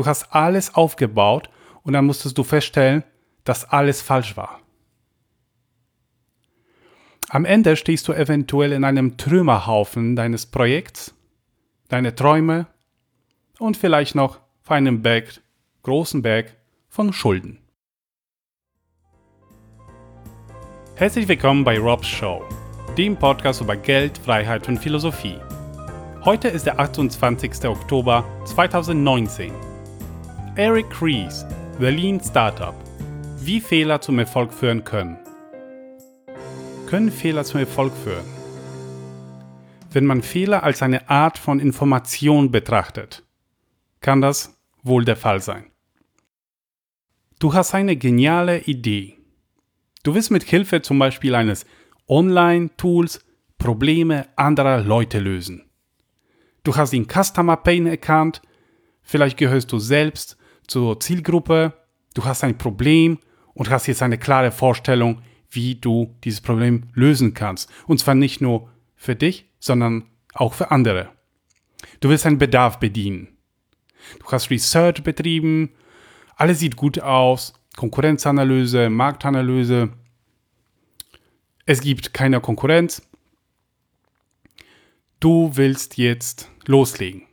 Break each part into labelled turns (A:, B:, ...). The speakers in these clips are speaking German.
A: Du hast alles aufgebaut und dann musstest du feststellen, dass alles falsch war. Am Ende stehst du eventuell in einem Trümmerhaufen deines Projekts, deine Träume und vielleicht noch vor einem Berg, großen Berg von Schulden. Herzlich willkommen bei Rob's Show, dem Podcast über Geld, Freiheit und Philosophie. Heute ist der 28. Oktober 2019. Eric Ries, Berlin Startup. Wie Fehler zum Erfolg führen können. Können Fehler zum Erfolg führen? Wenn man Fehler als eine Art von Information betrachtet, kann das wohl der Fall sein. Du hast eine geniale Idee. Du willst mit Hilfe zum Beispiel eines Online-Tools Probleme anderer Leute lösen. Du hast den Customer Pain erkannt, vielleicht gehörst du selbst zur Zielgruppe, du hast ein Problem und hast jetzt eine klare Vorstellung, wie du dieses Problem lösen kannst. Und zwar nicht nur für dich, sondern auch für andere. Du willst einen Bedarf bedienen. Du hast Research betrieben, alles sieht gut aus, Konkurrenzanalyse, Marktanalyse. Es gibt keine Konkurrenz. Du willst jetzt loslegen.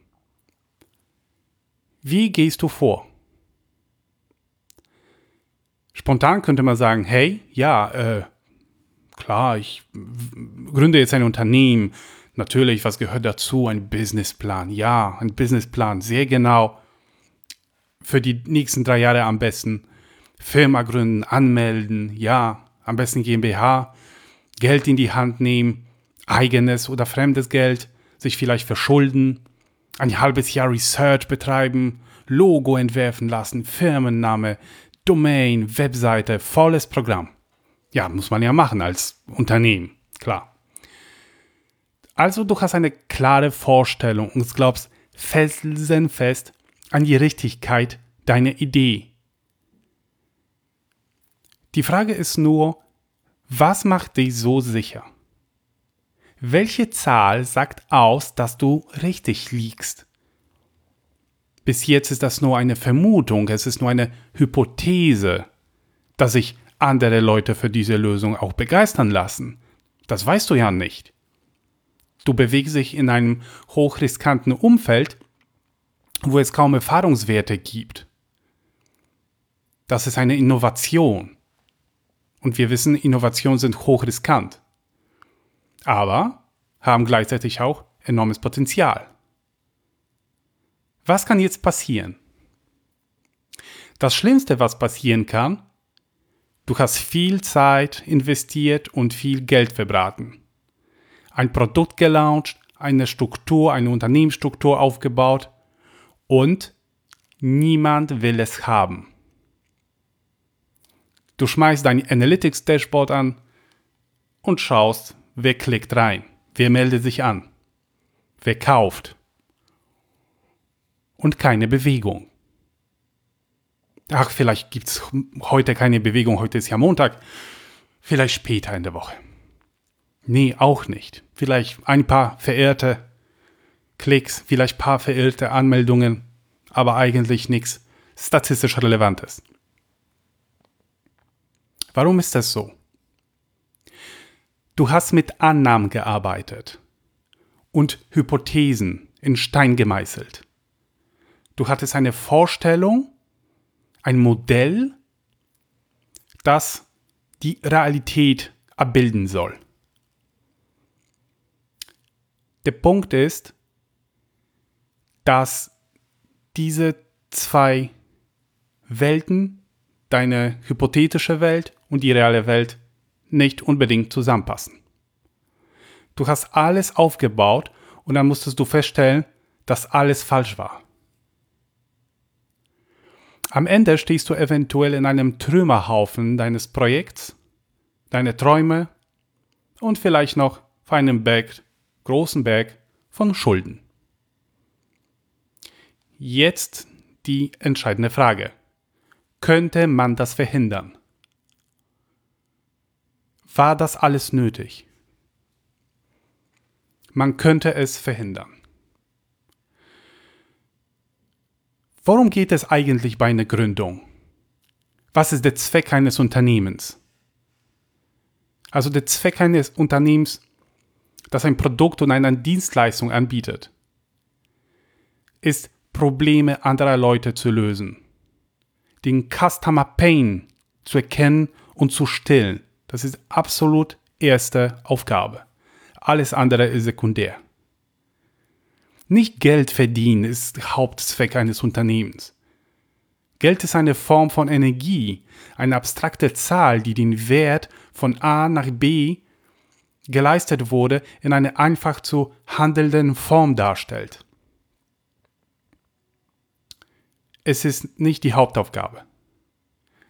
A: Wie gehst du vor? Spontan könnte man sagen, hey, ja, äh, klar, ich gründe jetzt ein Unternehmen. Natürlich, was gehört dazu? Ein Businessplan. Ja, ein Businessplan, sehr genau. Für die nächsten drei Jahre am besten. Firma gründen, anmelden, ja, am besten GmbH, Geld in die Hand nehmen, eigenes oder fremdes Geld, sich vielleicht verschulden, ein halbes Jahr Research betreiben, Logo entwerfen lassen, Firmenname, Domain, Webseite, volles Programm. Ja, muss man ja machen als Unternehmen, klar. Also du hast eine klare Vorstellung und glaubst felsenfest an die Richtigkeit deiner Idee. Die Frage ist nur, was macht dich so sicher? Welche Zahl sagt aus, dass du richtig liegst? Bis jetzt ist das nur eine Vermutung, es ist nur eine Hypothese, dass sich andere Leute für diese Lösung auch begeistern lassen. Das weißt du ja nicht. Du bewegst dich in einem hochriskanten Umfeld, wo es kaum Erfahrungswerte gibt. Das ist eine Innovation. Und wir wissen, Innovationen sind hochriskant. Aber haben gleichzeitig auch enormes Potenzial. Was kann jetzt passieren? Das Schlimmste, was passieren kann, du hast viel Zeit investiert und viel Geld verbraten. Ein Produkt gelauncht, eine Struktur, eine Unternehmensstruktur aufgebaut und niemand will es haben. Du schmeißt dein Analytics-Dashboard an und schaust, wer klickt rein, wer meldet sich an, wer kauft und keine Bewegung. Ach, vielleicht gibt es heute keine Bewegung, heute ist ja Montag. Vielleicht später in der Woche. Nee, auch nicht. Vielleicht ein paar verirrte Klicks, vielleicht ein paar verirrte Anmeldungen, aber eigentlich nichts statistisch Relevantes. Warum ist das so? Du hast mit Annahmen gearbeitet und Hypothesen in Stein gemeißelt. Du hattest eine Vorstellung, ein Modell, das die Realität abbilden soll. Der Punkt ist, dass diese zwei Welten, deine hypothetische Welt und die reale Welt, nicht unbedingt zusammenpassen. Du hast alles aufgebaut und dann musstest du feststellen, dass alles falsch war. Am Ende stehst du eventuell in einem Trümmerhaufen deines Projekts, deine Träume und vielleicht noch vor einem Berg, großen Berg von Schulden. Jetzt die entscheidende Frage. Könnte man das verhindern? War das alles nötig? Man könnte es verhindern. Worum geht es eigentlich bei einer Gründung? Was ist der Zweck eines Unternehmens? Also der Zweck eines Unternehmens, das ein Produkt und eine Dienstleistung anbietet, ist Probleme anderer Leute zu lösen, den Customer Pain zu erkennen und zu stillen. Das ist absolut erste Aufgabe. Alles andere ist sekundär. Nicht Geld verdienen ist Hauptzweck eines Unternehmens. Geld ist eine Form von Energie, eine abstrakte Zahl, die den Wert von A nach B geleistet wurde, in einer einfach zu handelnden Form darstellt. Es ist nicht die Hauptaufgabe.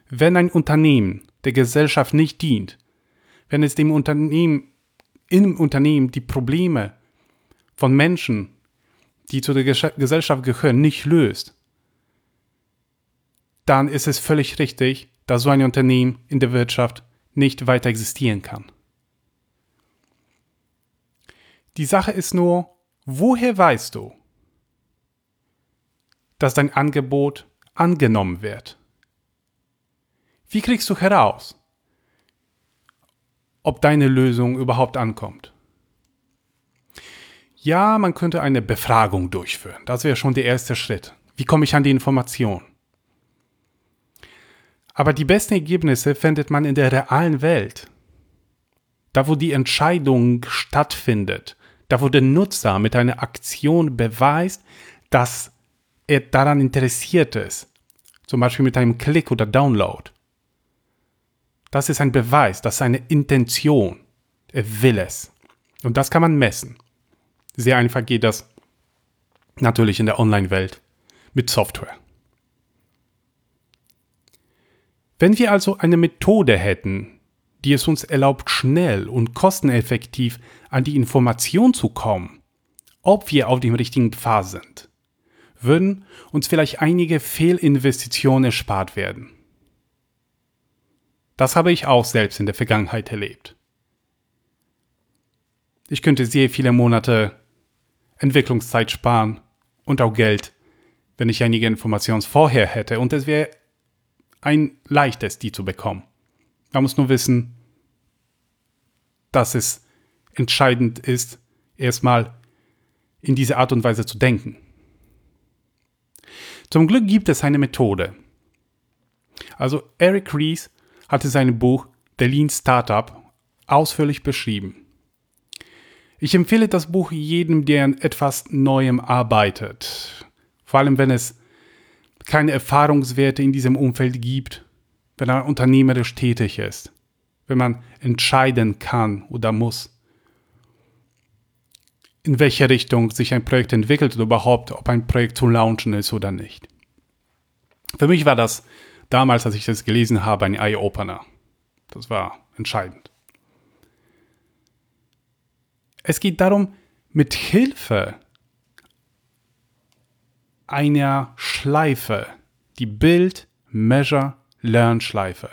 A: Wenn ein Unternehmen der Gesellschaft nicht dient, wenn es dem Unternehmen im Unternehmen die Probleme von Menschen, die zu der Gesellschaft gehören, nicht löst, dann ist es völlig richtig, dass so ein Unternehmen in der Wirtschaft nicht weiter existieren kann. Die Sache ist nur, woher weißt du, dass dein Angebot angenommen wird? Wie kriegst du heraus, ob deine Lösung überhaupt ankommt? Ja, man könnte eine Befragung durchführen. Das wäre schon der erste Schritt. Wie komme ich an die Information? Aber die besten Ergebnisse findet man in der realen Welt. Da, wo die Entscheidung stattfindet, da, wo der Nutzer mit einer Aktion beweist, dass er daran interessiert ist, zum Beispiel mit einem Klick oder Download. Das ist ein Beweis, das ist eine Intention. Er will es. Und das kann man messen. Sehr einfach geht das natürlich in der Online-Welt mit Software. Wenn wir also eine Methode hätten, die es uns erlaubt, schnell und kosteneffektiv an die Information zu kommen, ob wir auf dem richtigen Pfad sind, würden uns vielleicht einige Fehlinvestitionen erspart werden. Das habe ich auch selbst in der Vergangenheit erlebt. Ich könnte sehr viele Monate Entwicklungszeit sparen und auch Geld, wenn ich einige Informationen vorher hätte und es wäre ein leichtes, die zu bekommen. Man muss nur wissen, dass es entscheidend ist, erstmal in diese Art und Weise zu denken. Zum Glück gibt es eine Methode. Also Eric Ries hatte sein Buch The Lean Startup ausführlich beschrieben. Ich empfehle das Buch jedem, der an etwas Neuem arbeitet. Vor allem, wenn es keine Erfahrungswerte in diesem Umfeld gibt, wenn man unternehmerisch tätig ist, wenn man entscheiden kann oder muss, in welche Richtung sich ein Projekt entwickelt oder überhaupt, ob ein Projekt zu launchen ist oder nicht. Für mich war das damals, als ich das gelesen habe, ein Eye-Opener. Das war entscheidend. Es geht darum, mit Hilfe einer Schleife, die Build, Measure, Learn Schleife.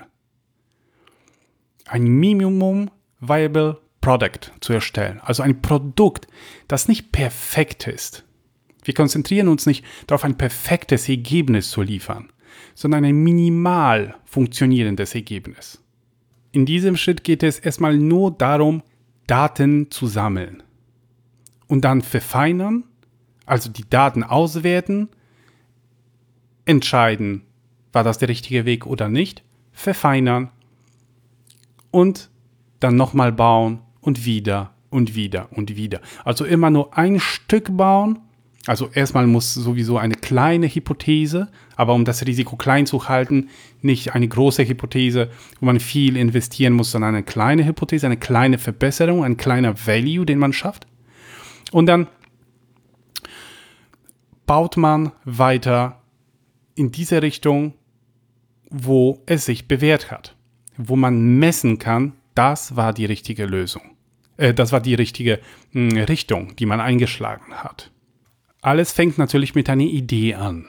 A: Ein Minimum Viable Product zu erstellen. Also ein Produkt, das nicht perfekt ist. Wir konzentrieren uns nicht darauf, ein perfektes Ergebnis zu liefern, sondern ein minimal funktionierendes Ergebnis. In diesem Schritt geht es erstmal nur darum, Daten zu sammeln und dann verfeinern also die Daten auswerten, entscheiden, war das der richtige Weg oder nicht, verfeinern und dann nochmal bauen und wieder und wieder und wieder. Also immer nur ein Stück bauen. Also erstmal muss sowieso eine kleine Hypothese, aber um das Risiko klein zu halten, nicht eine große Hypothese, wo man viel investieren muss, sondern eine kleine Hypothese, eine kleine Verbesserung, ein kleiner Value, den man schafft. Und dann baut man weiter in diese Richtung, wo es sich bewährt hat, wo man messen kann, das war die richtige Lösung. Äh, das war die richtige mh, hm, Richtung, die man eingeschlagen hat. Alles fängt natürlich mit einer Idee an.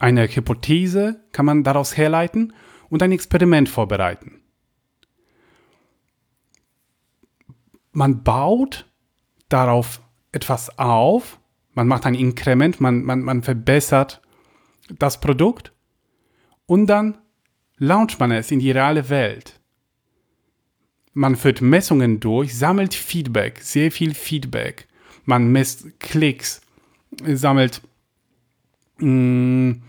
A: Eine Hypothese kann man daraus herleiten und ein Experiment vorbereiten. Man baut darauf etwas auf, man macht ein Inkrement, man, man, man verbessert das Produkt und dann launcht man es in die reale Welt. Man führt Messungen durch, sammelt Feedback, sehr viel Feedback. Man misst Klicks, sammelt mh, mm,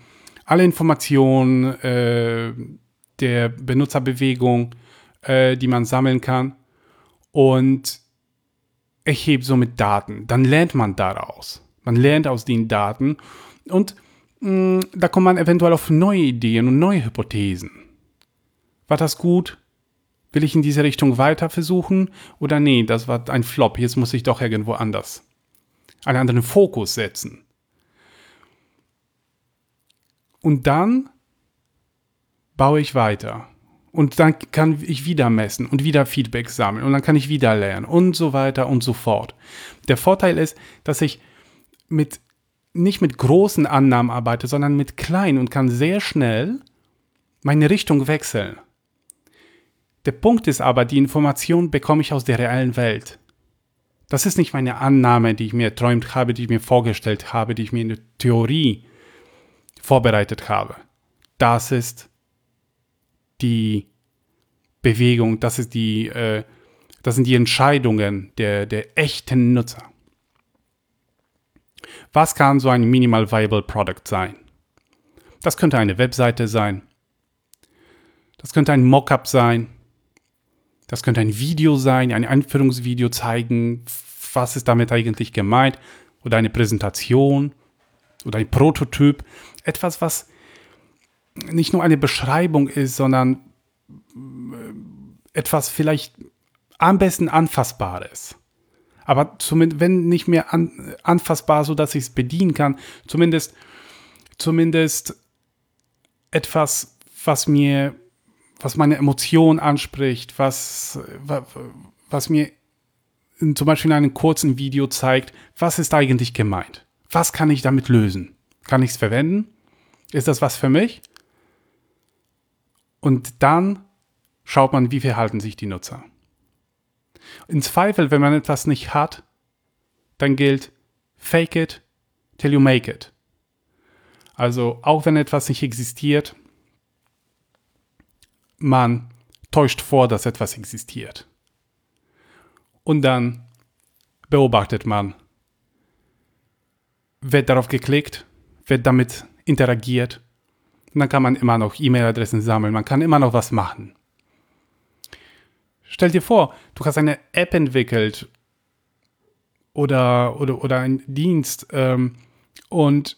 A: alle Informationen äh, der Benutzerbewegung, äh, die man sammeln kann und erhebt somit Daten. Dann lernt man daraus. Man lernt aus den Daten und mh, mm, da kommt man eventuell auf neue Ideen und neue Hypothesen. War das gut? Will ich in diese Richtung weiter versuchen? Oder nee, das war ein Flop, jetzt muss ich doch irgendwo anders einen anderen Fokus setzen. Und dann baue ich weiter. Und dann kann ich wieder messen und wieder Feedback sammeln und dann kann ich wieder lernen und so weiter und so fort. Der Vorteil ist, dass ich mit, nicht mit großen Annahmen arbeite, sondern mit kleinen und kann sehr schnell meine Richtung wechseln. Der Punkt ist aber, die Information bekomme ich aus der reellen Welt. Das ist nicht meine Annahme, die ich mir erträumt habe, die ich mir vorgestellt habe, die ich mir in der Theorie vorbereitet habe. Das ist die Bewegung, das ist die, äh, das sind die Entscheidungen der, der echten Nutzer. Was kann so ein Minimal Viable Product sein? Das könnte eine Webseite sein. Das könnte ein Mockup sein. Das könnte ein Video sein, ein Einführungsvideo zeigen, was ist damit eigentlich gemeint. Oder eine Präsentation oder ein Prototyp. Etwas, was nicht nur eine Beschreibung ist, sondern äh, etwas vielleicht am besten Anfassbares. Aber zumindest, wenn nicht mehr an, anfassbar, so dass ich es bedienen kann, zumindest, zumindest etwas, was mir was meine Emotionen anspricht, was, was mir zum Beispiel in einem kurzen Video zeigt, was ist eigentlich gemeint? Was kann ich damit lösen? Kann ich es verwenden? Ist das was für mich? Und dann schaut man, wie verhalten sich die Nutzer. In Zweifel, wenn man etwas nicht hat, dann gilt fake it till you make it. Also auch wenn etwas nicht existiert, man täuscht vor, dass etwas existiert. Und dann beobachtet man, wird darauf geklickt, wird damit interagiert. Und dann kann man immer noch E-Mail-Adressen sammeln, man kann immer noch was machen. Stell dir vor, du hast eine App entwickelt oder, oder, oder einen Dienst ähm, und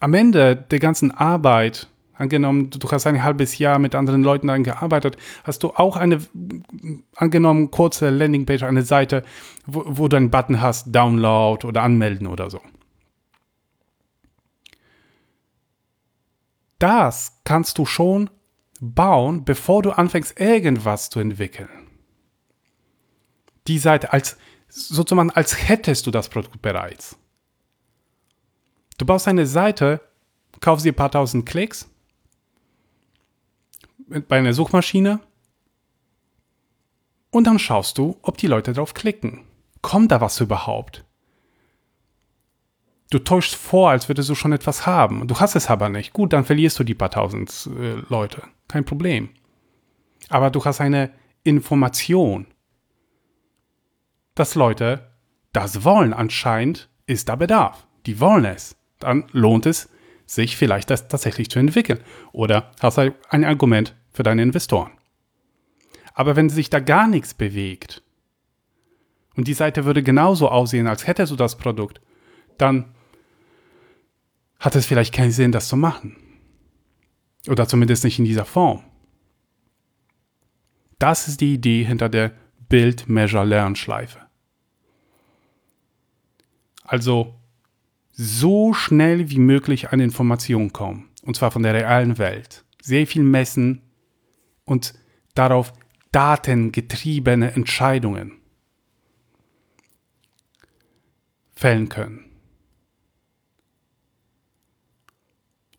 A: am Ende der ganzen Arbeit Angenommen, du hast ein halbes Jahr mit anderen Leuten daran gearbeitet, hast du auch eine, angenommen, kurze Landingpage, eine Seite, wo, wo du einen Button hast, Download oder Anmelden oder so. Das kannst du schon bauen, bevor du anfängst, irgendwas zu entwickeln. Die Seite als sozusagen, als hättest du das Produkt bereits. Du baust eine Seite, kaufst dir ein paar tausend Klicks, bei einer Suchmaschine und dann schaust du, ob die Leute drauf klicken. Kommt da was überhaupt? Du täuschst vor, als würdest du schon etwas haben. Du hast es aber nicht. Gut, dann verlierst du die paar tausend äh, Leute. Kein Problem. Aber du hast eine Information, dass Leute das wollen. Anscheinend ist da Bedarf. Die wollen es. Dann lohnt es sich vielleicht das tatsächlich zu entwickeln. Oder hast du ein Argument für deine Investoren. Aber wenn sich da gar nichts bewegt und die Seite würde genauso aussehen, als hättest du das Produkt, dann hat es vielleicht keinen Sinn, das zu machen. Oder zumindest nicht in dieser Form. Das ist die Idee hinter der Build-Measure-Learn-Schleife. Also so schnell wie möglich an Informationen kommen. Und zwar von der realen Welt. Sehr viel messen, und darauf datengetriebene Entscheidungen fällen können.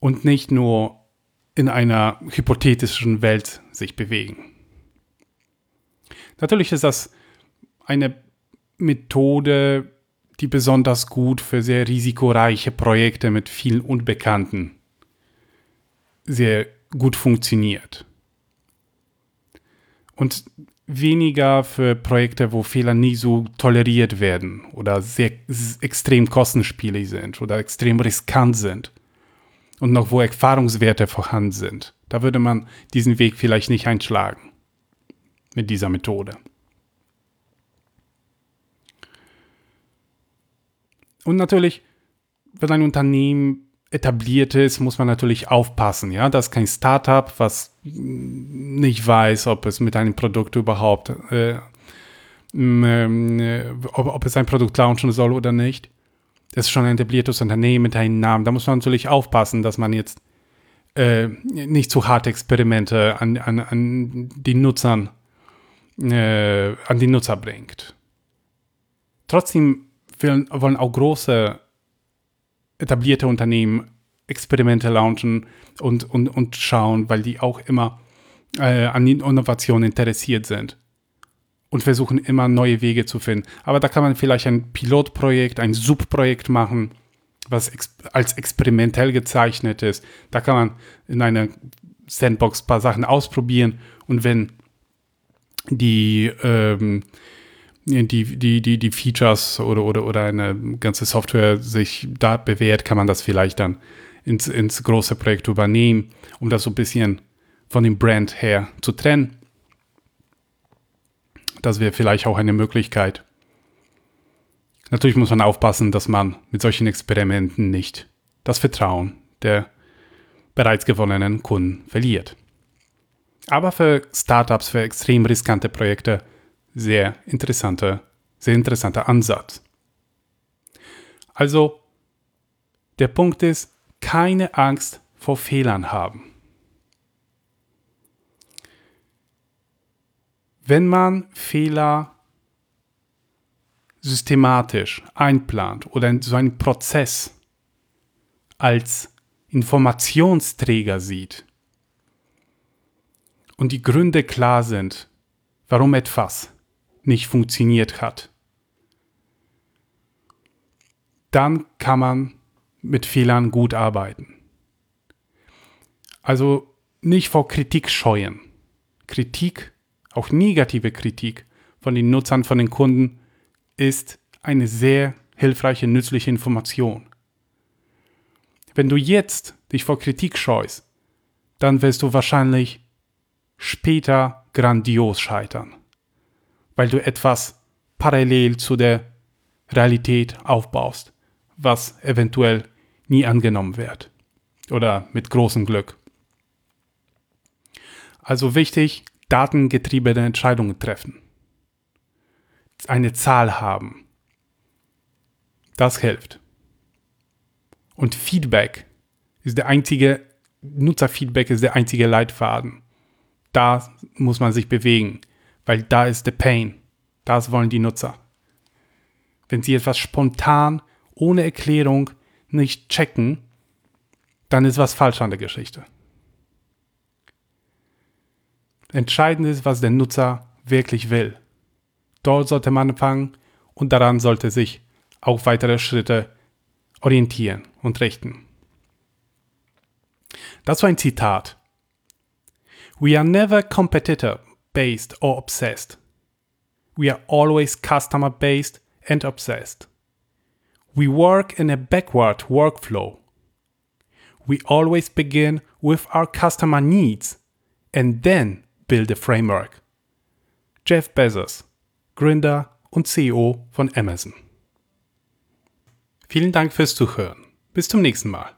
A: Und nicht nur in einer hypothetischen Welt sich bewegen. Natürlich ist das eine Methode, die besonders gut für sehr risikoreiche Projekte mit vielen Unbekannten sehr gut funktioniert. Und weniger für Projekte, wo Fehler nie so toleriert werden oder sehr extrem kostenspielig sind oder extrem riskant sind und noch wo Erfahrungswerte vorhanden sind. Da würde man diesen Weg vielleicht nicht einschlagen mit dieser Methode. Und natürlich, wenn ein Unternehmen etabliert ist, muss man natürlich aufpassen. Ja, das ist kein Startup, was nicht weiß, ob es mit einem Produkt überhaupt, äh, äh, ob, ob es ein Produkt launchen soll oder nicht. Das ist schon ein etabliertes Unternehmen mit einem Namen. Da muss man natürlich aufpassen, dass man jetzt äh, nicht zu harte Experimente an, an, an die Nutzern, äh, an die Nutzer bringt. Trotzdem wollen auch große etablierte Unternehmen Experimente launchen und, und, und schauen, weil die auch immer äh, an Innovationen interessiert sind und versuchen immer neue Wege zu finden. Aber da kann man vielleicht ein Pilotprojekt, ein Subprojekt machen, was ex als experimentell gezeichnet ist. Da kann man in einer Sandbox ein paar Sachen ausprobieren und wenn die ähm, die, die, die, die Features oder, oder, oder eine ganze Software sich da bewährt, kann man das vielleicht dann ins, ins große Projekt übernehmen, um das so ein bisschen von dem Brand her zu trennen. Das wäre vielleicht auch eine Möglichkeit. Natürlich muss man aufpassen, dass man mit solchen Experimenten nicht das Vertrauen der bereits gewonnenen Kunden verliert. Aber für Startups, für extrem riskante Projekte sehr interessanter, sehr interessanter Ansatz. Also, der Punkt ist, keine Angst vor Fehlern haben. Wenn man Fehler systematisch einplant oder so einen Prozess als Informationsträger sieht und die Gründe klar sind, warum etwas nicht funktioniert hat, dann kann man mit Fehlern gut arbeiten. Also nicht vor Kritik scheuen. Kritik, auch negative Kritik von den Nutzern, von den Kunden, ist eine sehr hilfreiche, nützliche Information. Wenn du jetzt dich vor Kritik scheust, dann wirst du wahrscheinlich später grandios scheitern weil du etwas parallel zu der Realität aufbaust, was eventuell nie angenommen wird oder mit großem Glück. Also wichtig, datengetriebene Entscheidungen treffen. Eine Zahl haben. Das hilft. Und Feedback ist der einzige, Nutzerfeedback ist der einzige Leitfaden. Da muss man sich bewegen weil da ist der Pain. Das wollen die Nutzer. Wenn sie etwas spontan, ohne Erklärung nicht checken, dann ist was falsch an der Geschichte. Entscheidend ist, was der Nutzer wirklich will. Dort sollte man anfangen und daran sollte sich auch weitere Schritte orientieren und richten. Das war ein Zitat. We are never competitor based or obsessed. We are always customer based and obsessed. We work in a backward workflow. We always begin with our customer needs and then build a framework. Jeff Bezos, Gründer und CEO von Amazon. Vielen Dank fürs Zuhören. Bis zum nächsten Mal.